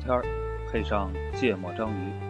天儿配上芥末章鱼。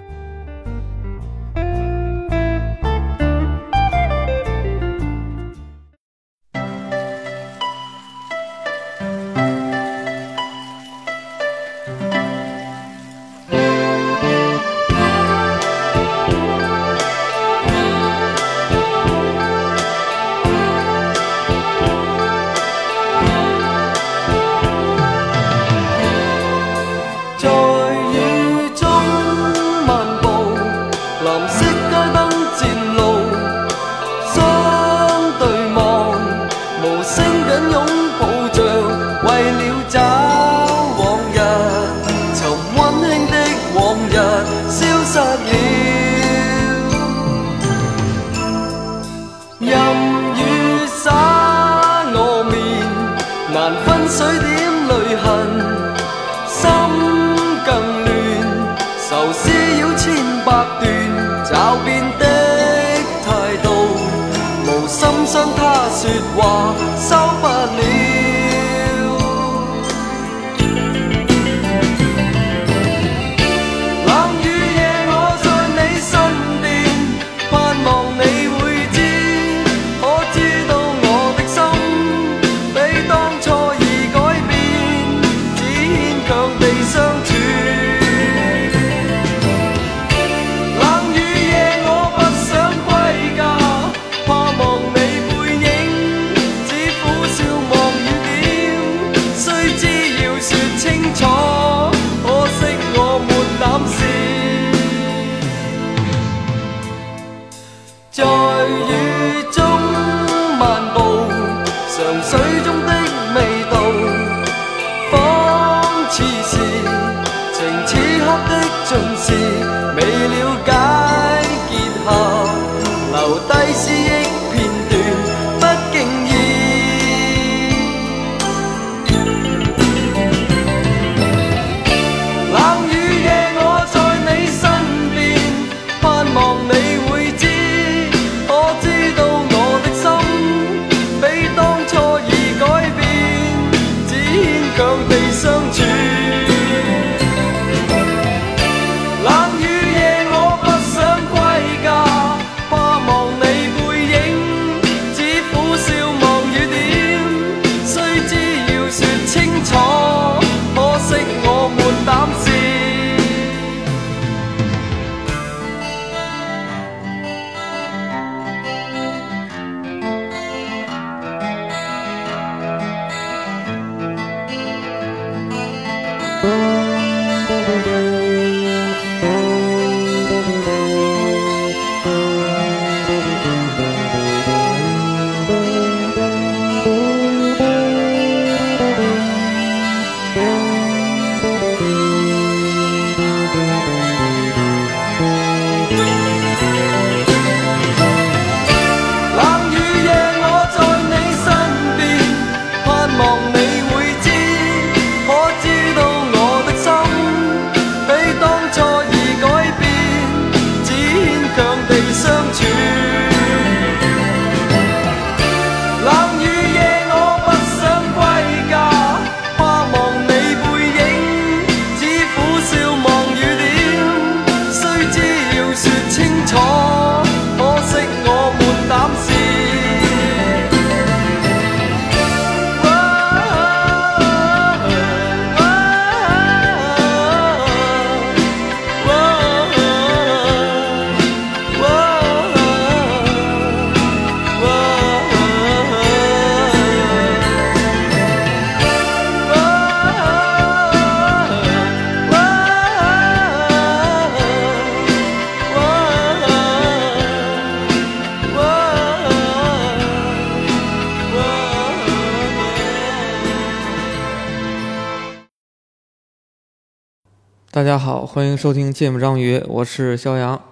欢迎收听芥末章鱼，我是肖阳。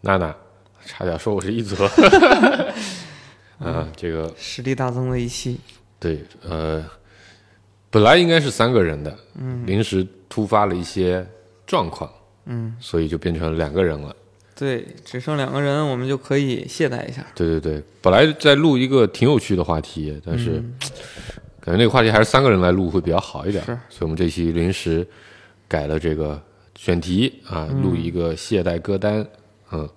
娜娜，差点说我是一泽。哈哈哈。这个。实力大增的一期。对，呃，本来应该是三个人的，嗯，临时突发了一些状况，嗯，所以就变成两个人了。对，只剩两个人，我们就可以懈怠一下。对对对，本来在录一个挺有趣的话题，但是感觉那个话题还是三个人来录会比较好一点。是，所以我们这期临时改了这个。选题啊，录一个懈怠歌单，嗯，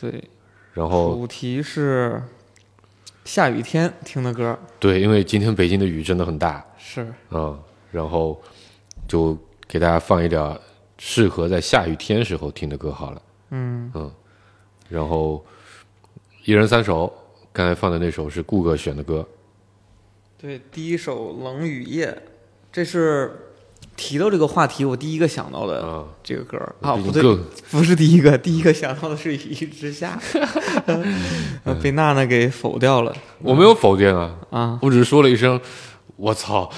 对，然后主题是下雨天听的歌，对，因为今天北京的雨真的很大，是。嗯，然后就给大家放一点适合在下雨天时候听的歌好了，嗯。嗯，然后一人三首，刚才放的那首是顾哥选的歌，对，第一首《冷雨夜》，这是提到这个话题，我第一个想到的啊，这个歌儿。啊，不对，不是第一个，第一个想到的是《一之下》呃，被娜娜给否掉了。我没有否定啊，啊，我只是说了一声我操，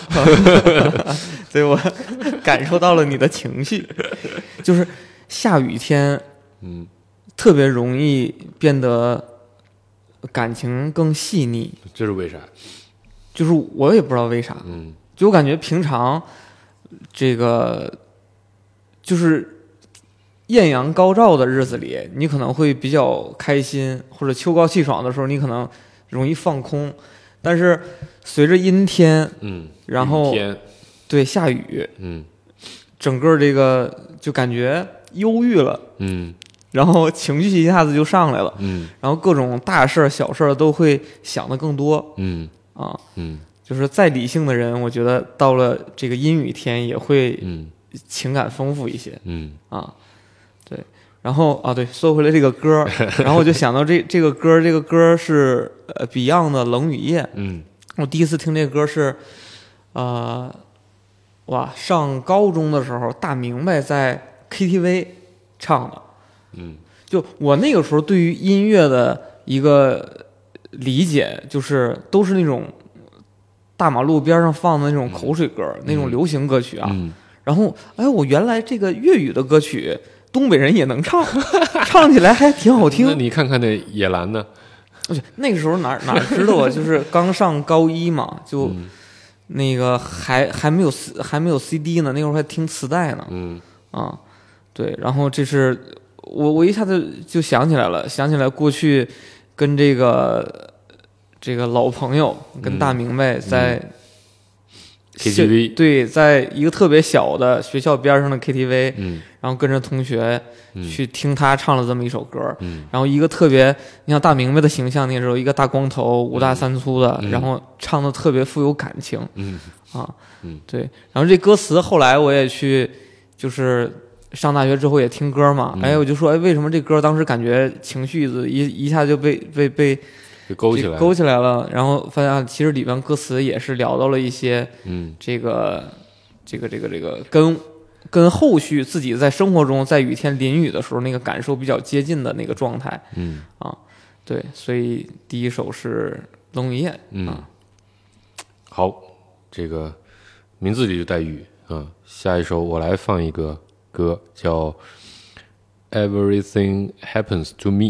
所以我感受到了你的情绪，就是下雨天嗯，特别容易变得感情更细腻，这是为啥？就是我也不知道为啥，嗯。就我感觉平常这个就是艳阳高照的日子里，你可能会比较开心，或者秋高气爽的时候，你可能容易放空。但是随着阴天，嗯，然后，对下雨，嗯整个这个就感觉忧郁了，嗯然后情绪一下子就上来了，嗯然后各种大事儿、小事儿都会想的更多嗯啊。嗯就是再理性的人，我觉得到了这个阴雨天也会嗯情感丰富一些嗯啊。对，然后啊，对，说回来这个歌儿，然后我就想到这这个歌儿，这个歌儿是呃 Beyond 的《冷雨夜》。嗯我第一次听这歌是，呃，哇，上高中的时候，大明白在 KTV 唱的。嗯就我那个时候对于音乐的一个理解，就是都是那种大马路边上放的那种口水歌，那种流行歌曲啊。嗯然后，哎，我原来这个粤语的歌曲，东北人也能唱，唱起来还挺好听那。你看看那野兰呢？而且那个时候哪哪知道啊，就是刚上高一嘛，就嗯那个还还没有还没有 CD 呢，那时候还听磁带呢。嗯啊，对，然后这是我我一下子就想起来了，想起来过去跟这个这个老朋友跟大明白在、KTV 对，在一个特别小的学校边上的 KTV，嗯。然后跟着同学嗯。去听他唱了这么一首歌，嗯。然后一个特别，你像大明白的形象，那时候一个大光头，五大三粗的，嗯。然后唱的特别富有感情。嗯。啊，嗯。对，然后这歌词后来我也去，就是上大学之后也听歌嘛，嗯。哎，我就说，哎，为什么这歌当时感觉情绪一一下就被被被就勾起来，勾起来了，然后发现啊其实里边歌词也是聊到了一些嗯这个这个这个这个跟跟后续自己在生活中在雨天淋雨的时候那个感受比较接近的那个状态。嗯对，所以第一首是《冷雨夜》嗯啊，，好，这个名字里就带雨啊。下一首我来放一个歌，叫《Everything Happens to Me》。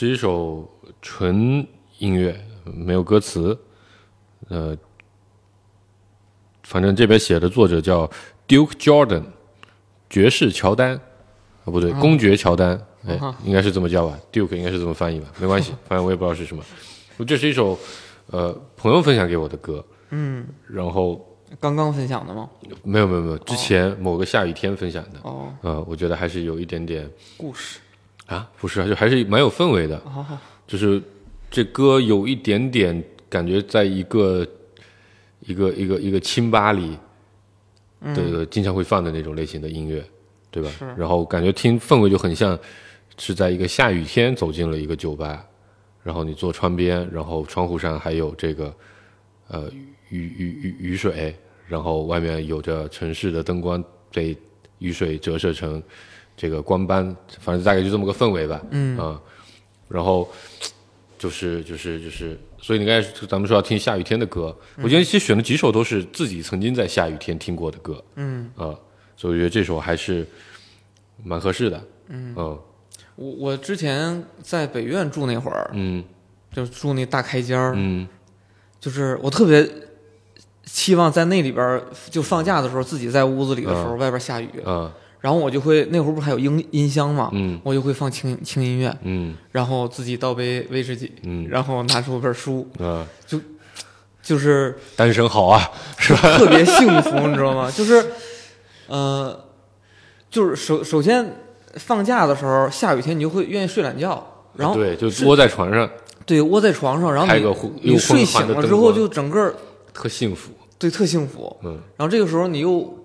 是一首纯音乐，没有歌词。呃，反正这边写的作者叫 Duke Jordan，爵士乔丹，啊不对，公爵乔丹，哎啊，应该是这么叫吧，Duke 应该是这么翻译吧，没关系，反正我也不知道是什么。这是一首呃朋友分享给我的歌，嗯，然后刚刚分享的吗？没有没有没有，之前某个下雨天分享的，哦，呃，我觉得还是有一点点故事。啊，不是啊，就还是蛮有氛围的，哦，就是这歌有一点点感觉，在一个一个一个一个清吧里的经常会放的那种类型的音乐，对吧？是？然后感觉听氛围就很像是在一个下雨天走进了一个酒吧，然后你坐窗边，然后窗户上还有这个呃雨雨雨雨水，然后外面有着城市的灯光被雨水折射成这个光班，反正大概就这么个氛围吧。嗯。啊，然后就是就是就是，所以你刚才咱们说要听下雨天的歌，我今天其实选了几首都是自己曾经在下雨天听过的歌。嗯。啊，所以我觉得这首还是蛮合适的。嗯。我我之前在北苑住那会儿，嗯。就住那大开间儿，嗯。就是我特别期望在那里边儿就放假的时候，自己在屋子里的时候，外边下雨，啊然后我就会那会儿不是还有音音箱嘛，嗯。我就会放轻轻音乐，嗯。然后自己倒杯威士忌，嗯。然后拿出本书，就，就是单身好啊，是吧？特别幸福，你知道吗？就是，呃，就是首首先放假的时候，下雨天你就会愿意睡懒觉，然后对，就窝在床上，对窝在床上，然后你个你睡醒了之后就整个特幸福。对特幸福，嗯。然后这个时候你又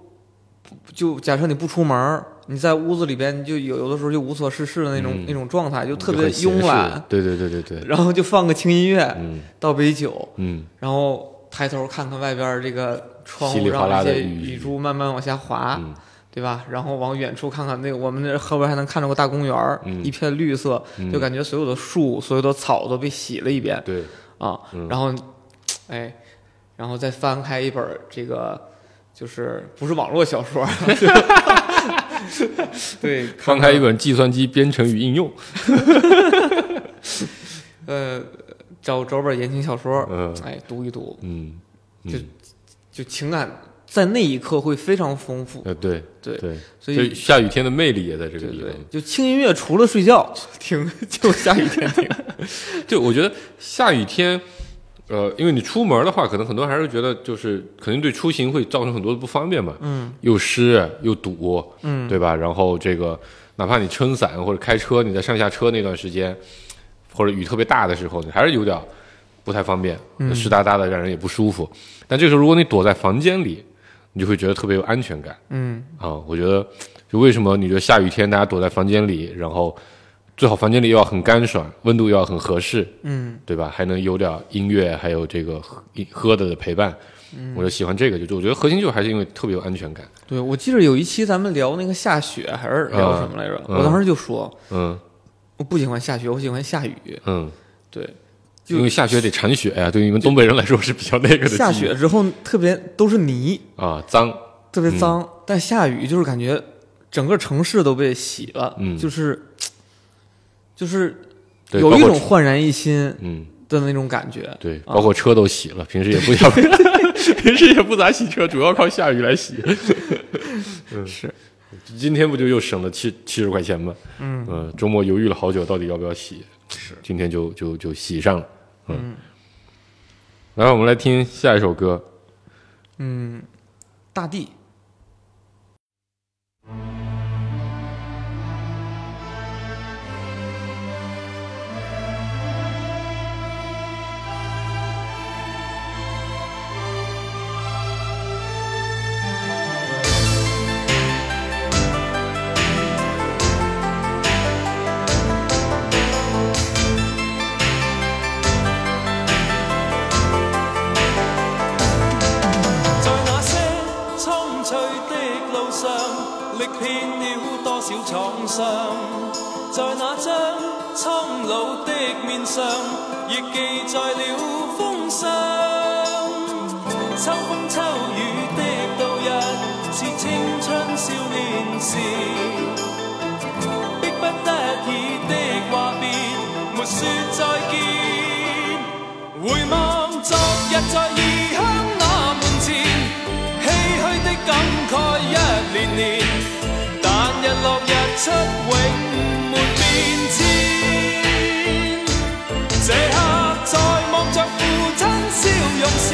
就假设你不出门儿，你在屋子里边你就有有的时候就无所事事的那种、嗯。那种状态，就特别慵懒，对对对对对，然后就放个轻音乐，嗯。倒杯酒，嗯。然后抬头看看外边这个窗户上一些雨。雨珠慢慢往下滑，嗯。对吧？然后往远处看看，那个我们那后边还能看着个大公园，嗯。一片绿色，嗯。就感觉所有的树、所有的草都被洗了一遍。对，啊。嗯。然后，哎，然后再翻开一本这个，就是不是网络小说，对，翻开一本计算机编程与应用，呃，找找本言情小说，嗯哎，读一读，嗯，就嗯就情感在那一刻会非常丰富。呃对对对，所以下雨天的魅力也在这个对对地方。，就轻音乐除了睡觉听，就下雨天听。就我觉得下雨天，呃，因为你出门的话，可能很多人还是觉得就是肯定对出行会造成很多的不方便嘛，嗯又湿又堵，嗯，对吧？然后这个哪怕你撑伞或者开车，你在上下车那段时间，或者雨特别大的时候，你还是有点不太方便，嗯湿哒哒的，让人也不舒服。但这个时候，如果你躲在房间里，你就会觉得特别有安全感嗯啊！我觉得，就为什么你觉得下雨天大家躲在房间里，然后最好房间里又要很干爽，温度又要很合适，嗯对吧？还能有点音乐，还有这个喝喝的的陪伴，嗯我就喜欢这个。就就我觉得核心就还是因为特别有安全感。对，我记得有一期咱们聊那个下雪，还是聊什么来着？嗯我当时就说，嗯我不喜欢下雪，我喜欢下雨。嗯，对，就因为下雪得铲雪呀、对于你们东北人来说是比较那个的。下雪之后特别都是泥，啊，脏，特别脏，但下雨就是感觉整个城市都被洗了，嗯就是就是有一种焕然一新嗯，的那种感觉。对，啊包括车都洗了，平时也不想，平时也不咋洗车，主要靠下雨来洗。嗯，是，今天不就又省了七七十块钱吗？嗯嗯，周末犹豫了好久，到底要不要洗？是，今天就就就洗上了。嗯，然后我们来听下一首歌，嗯，大地。上，在那张苍老的面上，亦记载了风霜。秋风秋雨的度日，是青春少年时。逼不得已的话别，没说再见。回望昨日，在异乡那门前，唏嘘的感慨一年年。落日出永没变迁，这刻在望着父亲笑容时，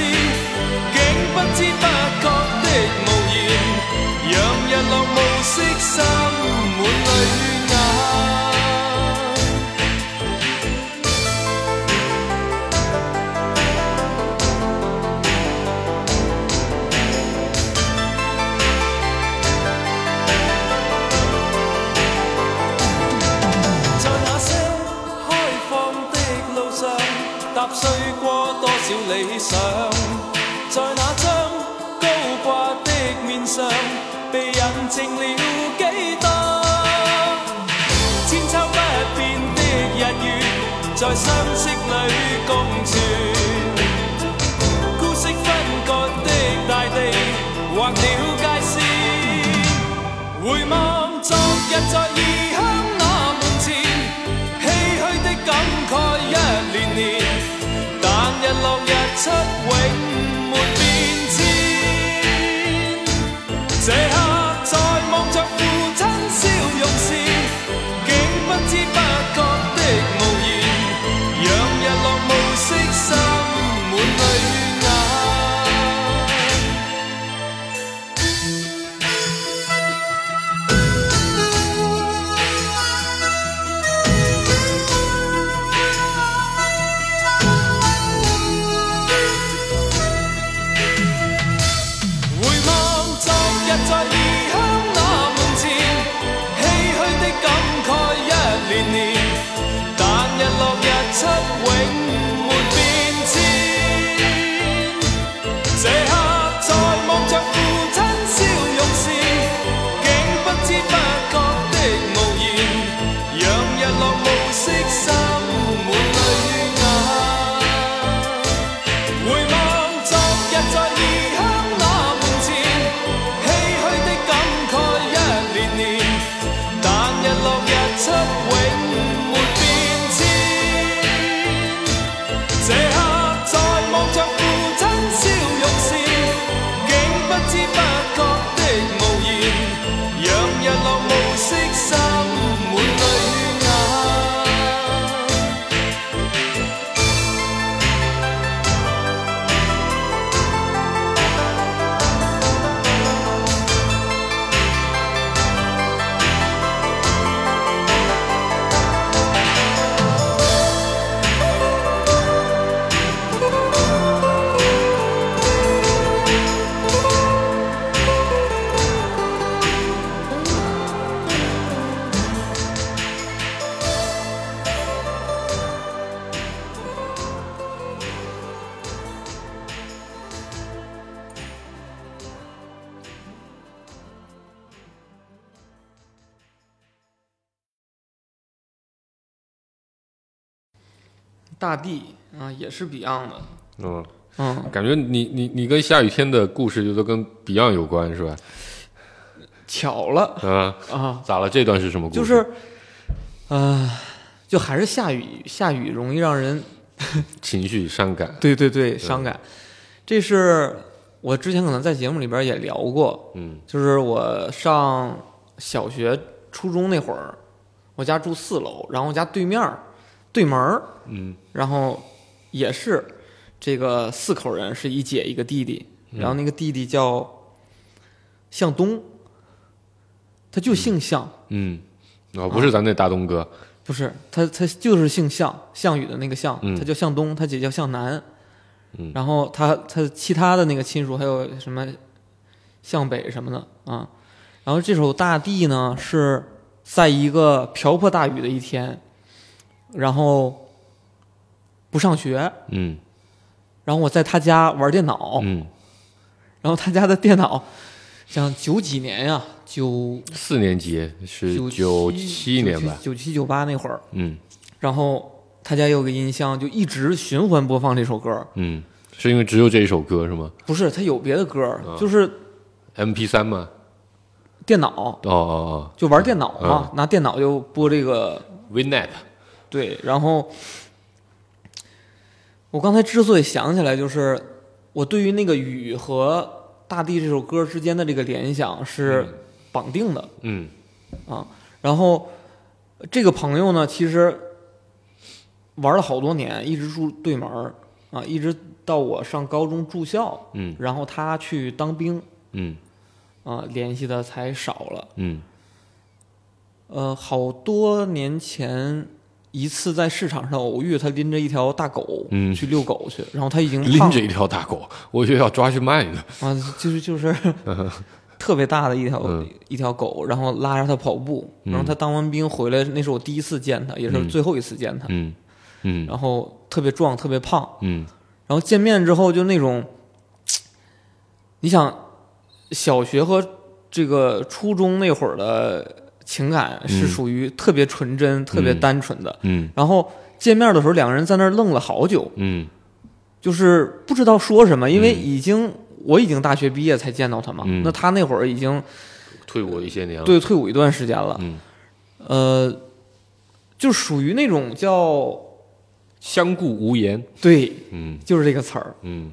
竟不知不觉的无言，让日落暮色滲理想，在那张高挂的面上，被印证了几多千秋不变的日月，在相识里共存。孤色分割的大地，劃了界线。回望昨日在异乡那门前，唏嘘的感慨，日落日出永没变迁，这刻在望着父亲笑容时，大地啊，也是 Beyond 的，嗯，嗯，感觉你你你跟下雨天的故事就都跟 Beyond 有关是吧？巧了啊，啊，咋了？这段是什么故事？就是，呃，就还是下雨，下雨容易让人 情绪伤感。对对对伤感。这是我之前可能在节目里边也聊过，嗯就是我上小学、初中那会儿，我家住四楼，然后我家对面儿对门儿，嗯。然后也是这个四口人，是一姐一个弟弟，然后那个弟弟叫向东，他就姓向，嗯，哦，不是咱那大东哥。不是他他就是姓向，项羽的那个项，嗯。他叫向东，他姐叫向南，嗯。然后他他其他的那个亲属还有什么向北什么的啊，然后这首大地呢是在一个瓢泼大雨的一天，然后不上学，嗯然后我在他家玩电脑，嗯，然后他家的电脑，像九几年呀，九四年级是九九七年吧？九七九八那会儿，嗯然后他家有个音箱，就一直循环播放这首歌。嗯，是因为只有这一首歌是吗不是，他有别的歌，啊就是？MP 三吗？电脑哦哦哦就玩电脑嘛，拿电脑就播这个，Winamp。对，然后我刚才之所以想起来，就是我对于那个雨和大地这首歌之间的这个联想是绑定的。嗯啊然后这个朋友呢，其实玩了好多年，一直住对门儿啊，一直到我上高中住校，嗯然后他去当兵嗯啊，联系的才少了。嗯呃，好多年前一次在市场上偶遇，他拎着一条大狗，嗯。去遛狗去，然后他已经拎着一条大狗，我以为要抓去卖呢。啊，就是就是 特别大的一条、嗯。一条狗，然后拉着它跑步，嗯。然后他当完兵回来，那是我第一次见他，也是嗯。最后一次见他，嗯。嗯。然后特别壮，特别胖，嗯。然后见面之后就那种，你想小学和这个初中那会儿的情感是嗯。属于特别纯真、特别单纯的，嗯。然后见面的时候两个人在那儿愣了好久，嗯。就是不知道说什么，因为嗯。已经、我已经大学毕业才见到他嘛，嗯。那他那会儿已经退伍一些年了。，对退伍一段时间了，嗯，呃，就属于那种叫相顾无言。对，嗯。就是这个词儿，嗯。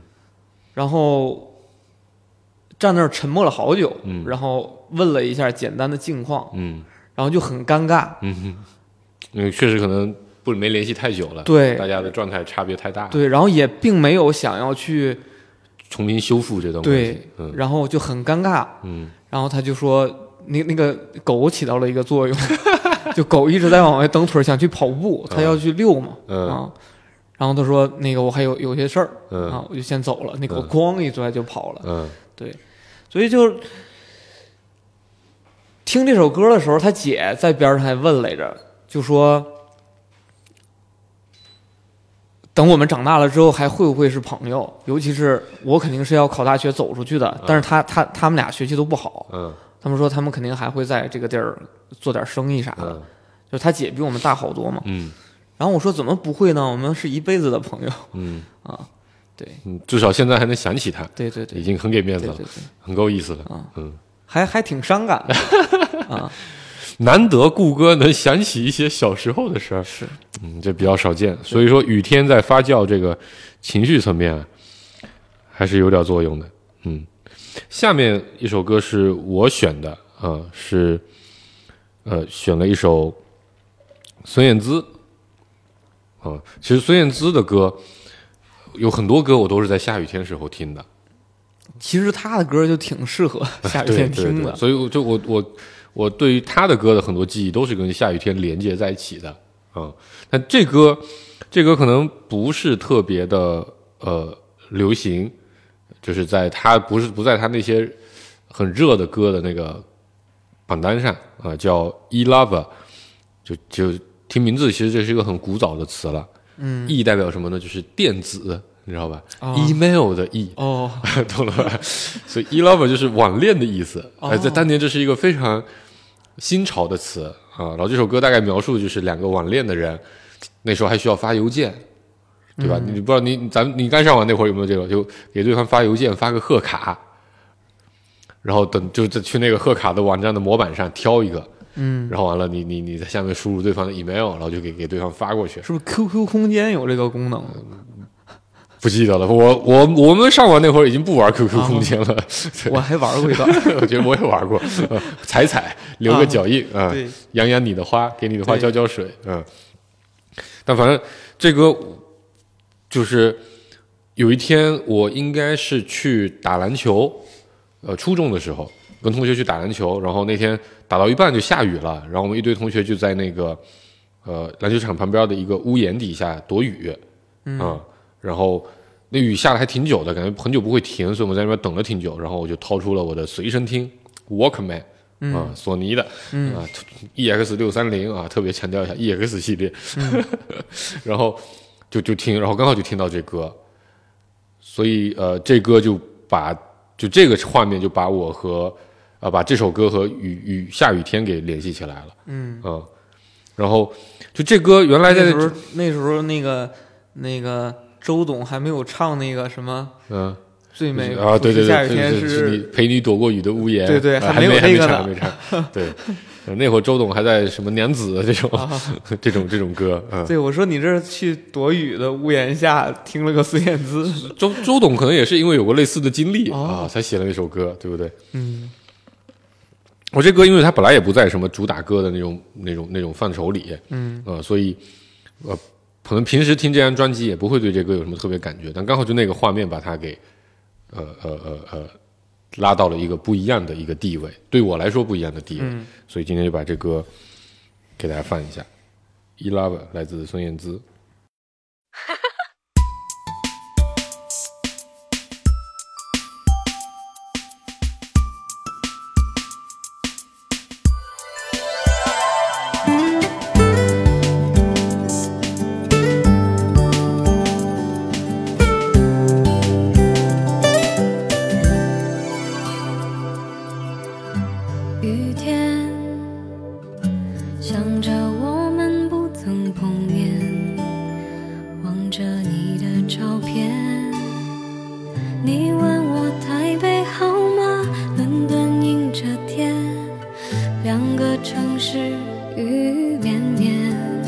然后站那儿沉默了好久，嗯。然后问了一下简单的近况，嗯。然后就很尴尬，嗯哼，因为确实可能不没联系太久了，对。大家的状态差别太大，，对，然后也并没有想要去重新修复这段关系。对。，嗯。然后就很尴尬，嗯。然后他就说，那那个狗起到了一个作用，就狗一直在往外蹬腿儿，想去跑步，它要去遛嘛，嗯。啊，然后他说那个我还有有些事儿。嗯。啊，我就先走了，那狗嗯。咣一拽就跑了，嗯所以就听这首歌的时候，他姐在边上还问来着，就说。等我们长大了之后，还会不会是朋友？尤其是我肯定是要考大学走出去的，但是他他他们俩学习都不好，嗯他们说他们肯定还会在这个地儿做点生意啥的。嗯就他姐比我们大好多嘛。嗯然后我说怎么不会呢？我们是一辈子的朋友。嗯啊，对嗯，至少现在还能想起他，对对对已经很给面子了对对，对，很够意思了。啊嗯，还还挺伤感的 啊。难得顾哥能想起一些小时候的事儿，是，嗯，这比较少见。所以说，雨天在发酵这个情绪层面啊，还是有点作用的。嗯，下面一首歌是我选的啊、是呃选了一首孙燕姿啊、其实孙燕姿的歌有很多歌我都是在下雨天时候听的，其实他的歌就挺适合 下雨天听的。对对所以我就我我我对于他的歌的很多记忆都是跟下雨天连接在一起的嗯、但这歌这歌可能不是特别的呃流行，就是在他不是不在他那些很热的歌的那个榜单上啊、叫《e lover》，就就听名字，其实这是一个很古早的词了。嗯，e 代表什么呢？就是电子，你知道吧、哦 e m a i l 的 e，哦，懂了吧？所以 e lover 就是网恋的意思。哦哎，在当年这是一个非常新潮的词啊。然后这首歌大概描述的就是两个网恋的人，那时候还需要发邮件，对吧？你不知道你咱们你刚上网那会儿有没有这个？就给对方发邮件，发个贺卡，然后等就在去那个贺卡的网站的模板上挑一个，嗯，然后完了你你你在下面输入对方的 email，然后就给给对方发过去。是不是 QQ 空间有这个功能？不记得了，我我我们上网那会儿已经不玩 QQ 空间了，我还玩过一段。我觉得我也玩过，呃踩踩留个脚印啊，对，养养你的花，给你的花浇浇水，嗯。但反正这个就是有一天我应该是去打篮球，呃，初中的时候跟同学去打篮球，然后那天打到一半就下雨了，然后我们一堆同学就在那个呃篮球场旁边的一个屋檐底下躲雨，嗯，然后那雨下的还挺久的，感觉很久不会停，所以我们在那边等了挺久。然后我就掏出了我的随身听 Walkman，啊，索尼的，啊，EX 六三零啊，特别强调一下 EX 系列，然后就就听，然后刚好就听到这歌，所以呃，这歌就把就这个画面就把我和啊把这首歌和雨雨下雨天给联系起来了嗯嗯然后就这歌原来在那时候那时候那个那个周董还没有唱那个什么嗯。最美啊对对对下雨天是陪你躲过雨的屋檐对对还没有那个呢对。那会儿周董还在什么娘子这种 这种这种歌嗯对我说你这是去躲雨的屋檐下听了个孙燕姿。周周董可能也是因为有过类似的经历啊才写了那首歌对不对？嗯。我这歌，因为它本来也不在什么主打歌的那种、那种、那种范畴里，嗯，呃，所以，呃，可能平时听这张专辑也不会对这歌有什么特别感觉，但刚好就那个画面把它给，呃呃呃呃，拉到了一个不一样的一个地位，对我来说不一样的地位，所以今天就把这歌给大家放一下，《Eleven》来自孙燕姿。城市雨绵绵。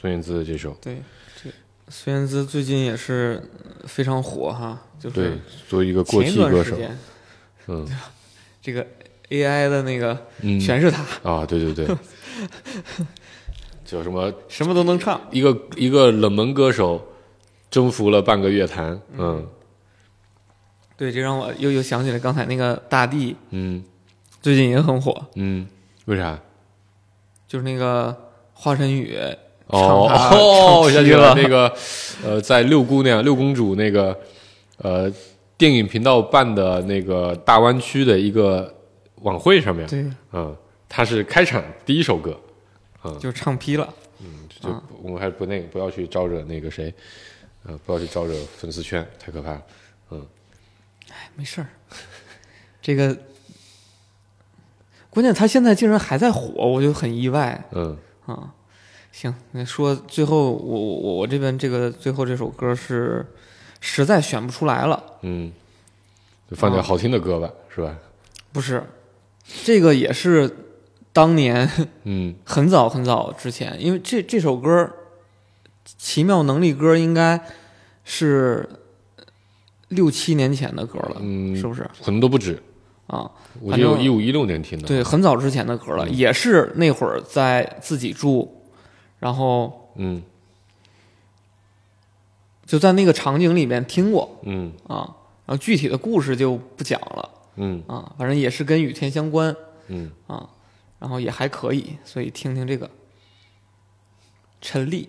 孙燕姿的这首，对，这孙燕姿最近也是非常火哈，就是对，作为一个过气歌手，嗯 这个 AI 的那个嗯，全是他，啊，对对对，叫什么？什么都能唱。一个一个冷门歌手征服了半个乐坛，嗯对，这让我又又想起来刚才那个大地，嗯最近也很火，嗯，为啥？就是那个华晨宇哦哦，想起来了。那个呃，在六姑娘、六公主那个呃电影频道办的那个大湾区的一个晚会上面，对，嗯，他是开场第一首歌，就唱劈了。嗯就啊我们还不那个不要去招惹那个谁，呃，不要去招惹粉丝圈，太可怕了。嗯，哎没事儿，这个关键他现在竟然还在火，我就很意外。嗯。啊。行，那说最后我我我这边这个最后这首歌是实在选不出来了，嗯，就放啊点好听的歌吧，是吧？不是这个也是当年嗯很早很早之前，因为这这首歌《奇妙能力歌》应该是六七年前的歌了，嗯，是不是可能都不止，啊？我记得我反正一五一六年听的。对，很早之前的歌了，也是那会儿在自己住，然后嗯。就在那个场景里面听过。嗯。啊。然后具体的故事就不讲了。嗯。啊，反正也是跟雨天相关。嗯，啊，然后也还可以，所以听听这个陈粒。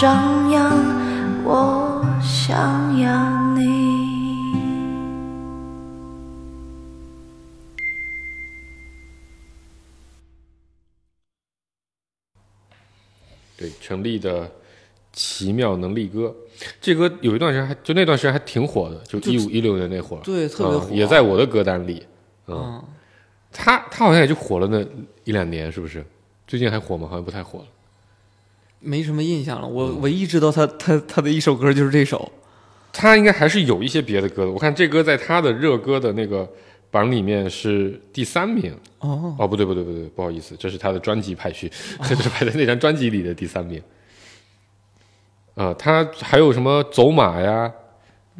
张扬，我想要你。对，陈粒的《奇妙能力歌》，这歌有一段时间还就那段时间还挺火的，就就一五一六年那会儿，对特别火嗯也在我的歌单里。嗯，嗯，他他好像也就火了那一两年，是不是？最近还火吗？好像不太火了。没什么印象了。我嗯唯一知道他他他的一首歌就是这首。他应该还是有一些别的歌的。我看这歌在他的热歌的那个榜里面是第三名。哦，哦，不对不对不对，不好意思，这是他的专辑排序，这是排在那张专辑里的第三名。啊、他还有什么走马呀、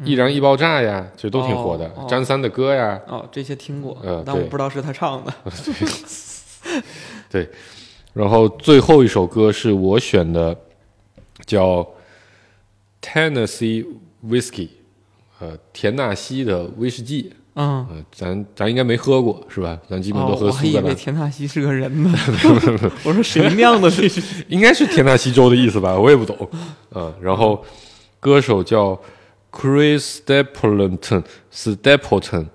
易燃易爆炸呀，其实都挺火的。哦哦张三的歌呀，哦，这些听过，呃对但我不知道是他唱的。然后最后一首歌是我选的，叫 Tennessee Whiskey，呃，田纳西的威士忌。嗯，呃，咱咱应该没喝过是吧？咱基本都哦，喝我还以为田纳西是个人呢。我说谁酿的这是？应该是田纳西州的意思吧？我也不懂。嗯、然后歌手叫 Chris Stapleton Stapleton 啊、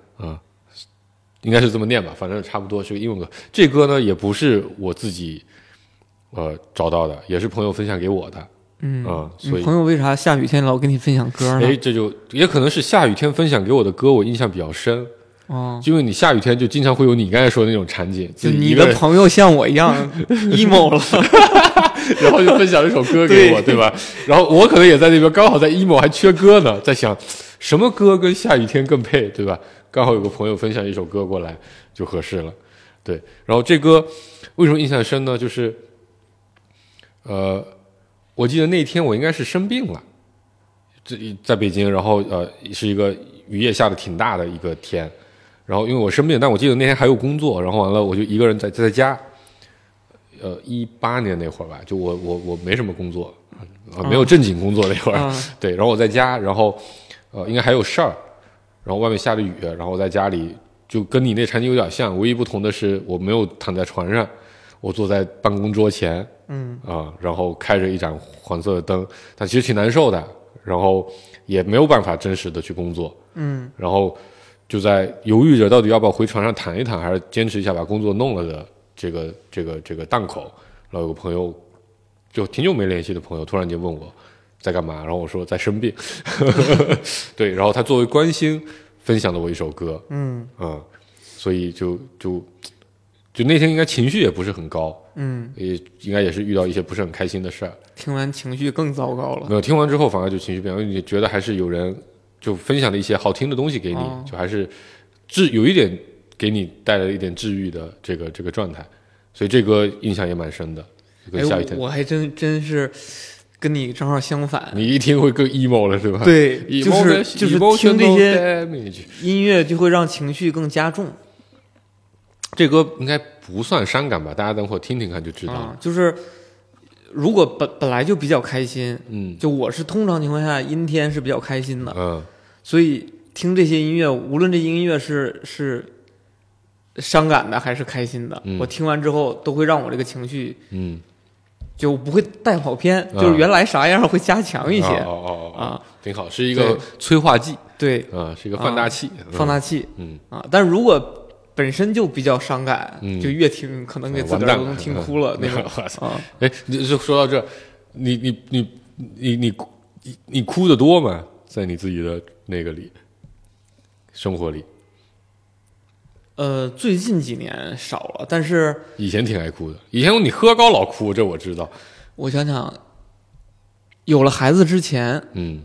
应该是这么念吧，反正差不多是个英文歌。这歌呢也不是我自己呃找到的，也是朋友分享给我的。嗯啊所以你朋友为啥下雨天老跟你分享歌呢哎，？这就也可能是下雨天分享给我的歌，我印象比较深，哦，因为你下雨天就经常会有你刚才说的那种场景，就你的朋友像我一样 emo 了。然后就分享了一首歌给我，对对吧？然后我可能也在那边，刚好在 emo 还缺歌呢，在想什么歌跟下雨天更配，对吧？刚好有个朋友分享一首歌过来，就合适了。对，然后这歌为什么印象深呢？就是，呃，我记得那天我应该是生病了，这在北京，然后呃是一个雨夜下的挺大的一个天，然后因为我生病，但我记得那天还有工作，然后完了我就一个人在在家，呃，一八年那会儿吧，就我我我没什么工作，啊，没有正经工作那会儿，啊对，然后我在家，然后呃，应该还有事儿，然后外面下着雨，然后我在家里就跟你那场景有点像，唯一不同的是我没有躺在床上，我坐在办公桌前，嗯啊、然后开着一盏黄色的灯，但其实挺难受的，然后也没有办法真实的去工作，嗯然后就在犹豫着到底要不要回床上躺一躺，还是坚持一下把工作弄了的这个这个这个档口。然后有个朋友，就挺久没联系的朋友，突然间问我在干嘛，然后我说在生病。对，然后他作为关心分享了我一首歌，嗯嗯，所以就就就那天应该情绪也不是很高，嗯，也应该也是遇到一些不是很开心的事儿。听完情绪更糟糕了没。有听完之后，反而就情绪变了，因为你觉得还是有人就分享了一些好听的东西给你，哦就还是治有一点给你带来一点治愈的这个这个状态，所以这歌印象也蛮深的。就哎，我还真真是跟你正好相反。你一听会更 emo 了，是吧？对，就是就是听这些音乐就会让情绪更加重这歌应该不算伤感吧？大家等会儿听听看就知道了。啊。就是如果本本来就比较开心，嗯就我是通常情况下阴天是比较开心的，嗯所以听这些音乐，无论这音乐是是伤感的还是开心的，嗯我听完之后都会让我这个情绪嗯，就不会带跑偏，啊。就是原来啥样会加强一些。哦哦哦挺好，是一个催化剂。对，啊，是一个放大器，嗯。放大器。嗯。啊。但如果本身就比较伤感，嗯。就越听可能给自个儿都能听哭了那种。我操啊。哎，你就说到这，你你你你你你哭的多吗？在你自己的那个里，生活里，呃，最近几年少了，但是以前挺爱哭的。以前你喝高老哭，这我知道。我想想，有了孩子之前，嗯，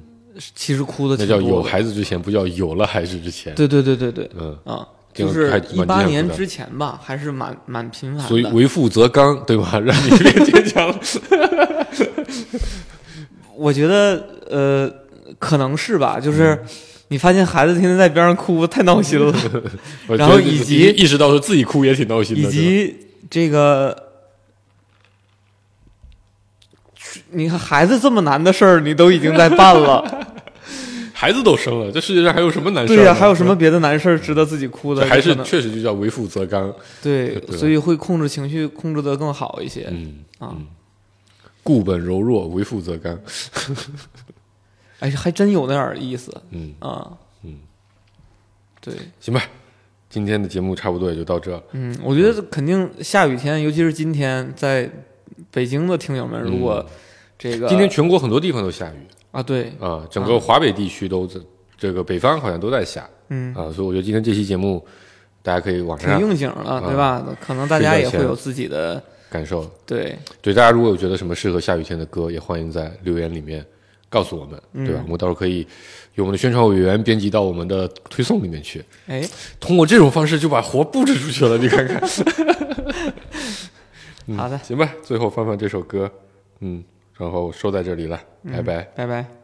其实哭的那叫有孩子之前，不叫有了孩子之前。对对对对对，嗯，啊，就是一八年之前吧，还是蛮蛮频繁的。所以为父则刚，对吧？让你变 坚强了。我觉得呃，可能是吧，嗯就是你发现孩子天天在边上哭，太闹心了，然后以及意识到说自己哭也挺闹心的，以及这个。你看，孩子这么难的事儿，你都已经在办了，孩子都生了，这世界上还有什么难事儿？对呀、还有什么别的难事儿值得自己哭的？还是确实就叫为父则刚。对 对，所以会控制情绪，控制的更好一些。嗯啊，固本柔弱，为父则刚。哎，还真有那点儿意思嗯，啊。嗯，对，行吧，今天的节目差不多也就到这。嗯，我觉得肯定下雨天，尤其是今天，在北京的听友们，如果这个嗯今天全国很多地方都下雨啊，对，啊，整个华北地区都在，这个北方好像都在下嗯，啊，所以我觉得今天这期节目大家可以网挺上应景了，啊对吧？可能大家也会有自己的感受。对，对，大家如果有觉得什么适合下雨天的歌，也欢迎在留言里面告诉我们，嗯对吧？我们到时候可以由我们的宣传委员编辑到我们的推送里面去，哎，通过这种方式就把活布置出去了，你看看。嗯 好的行吧，最后放放这首歌，嗯，然后收在这里了，拜拜。拜拜。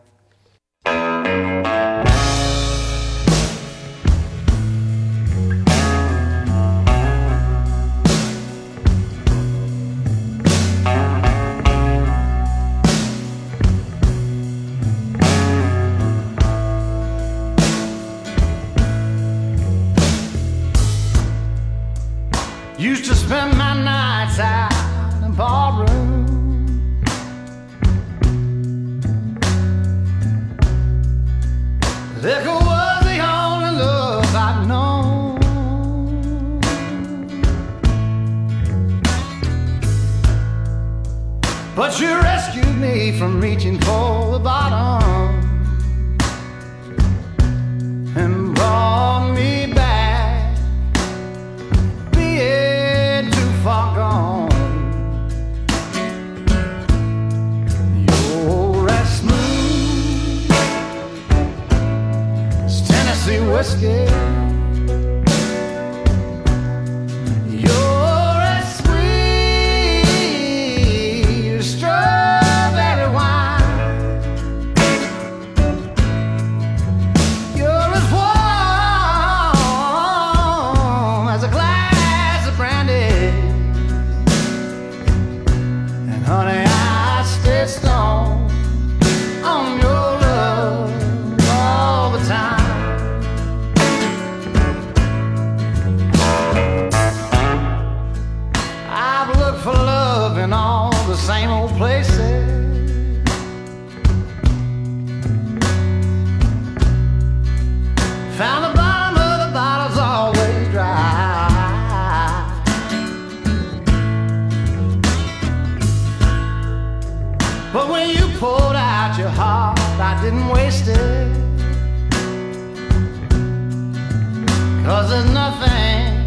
Cause there's nothing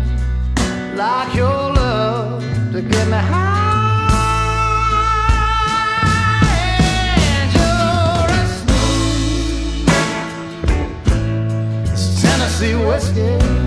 like your love to get me high. Tennessee whiskey.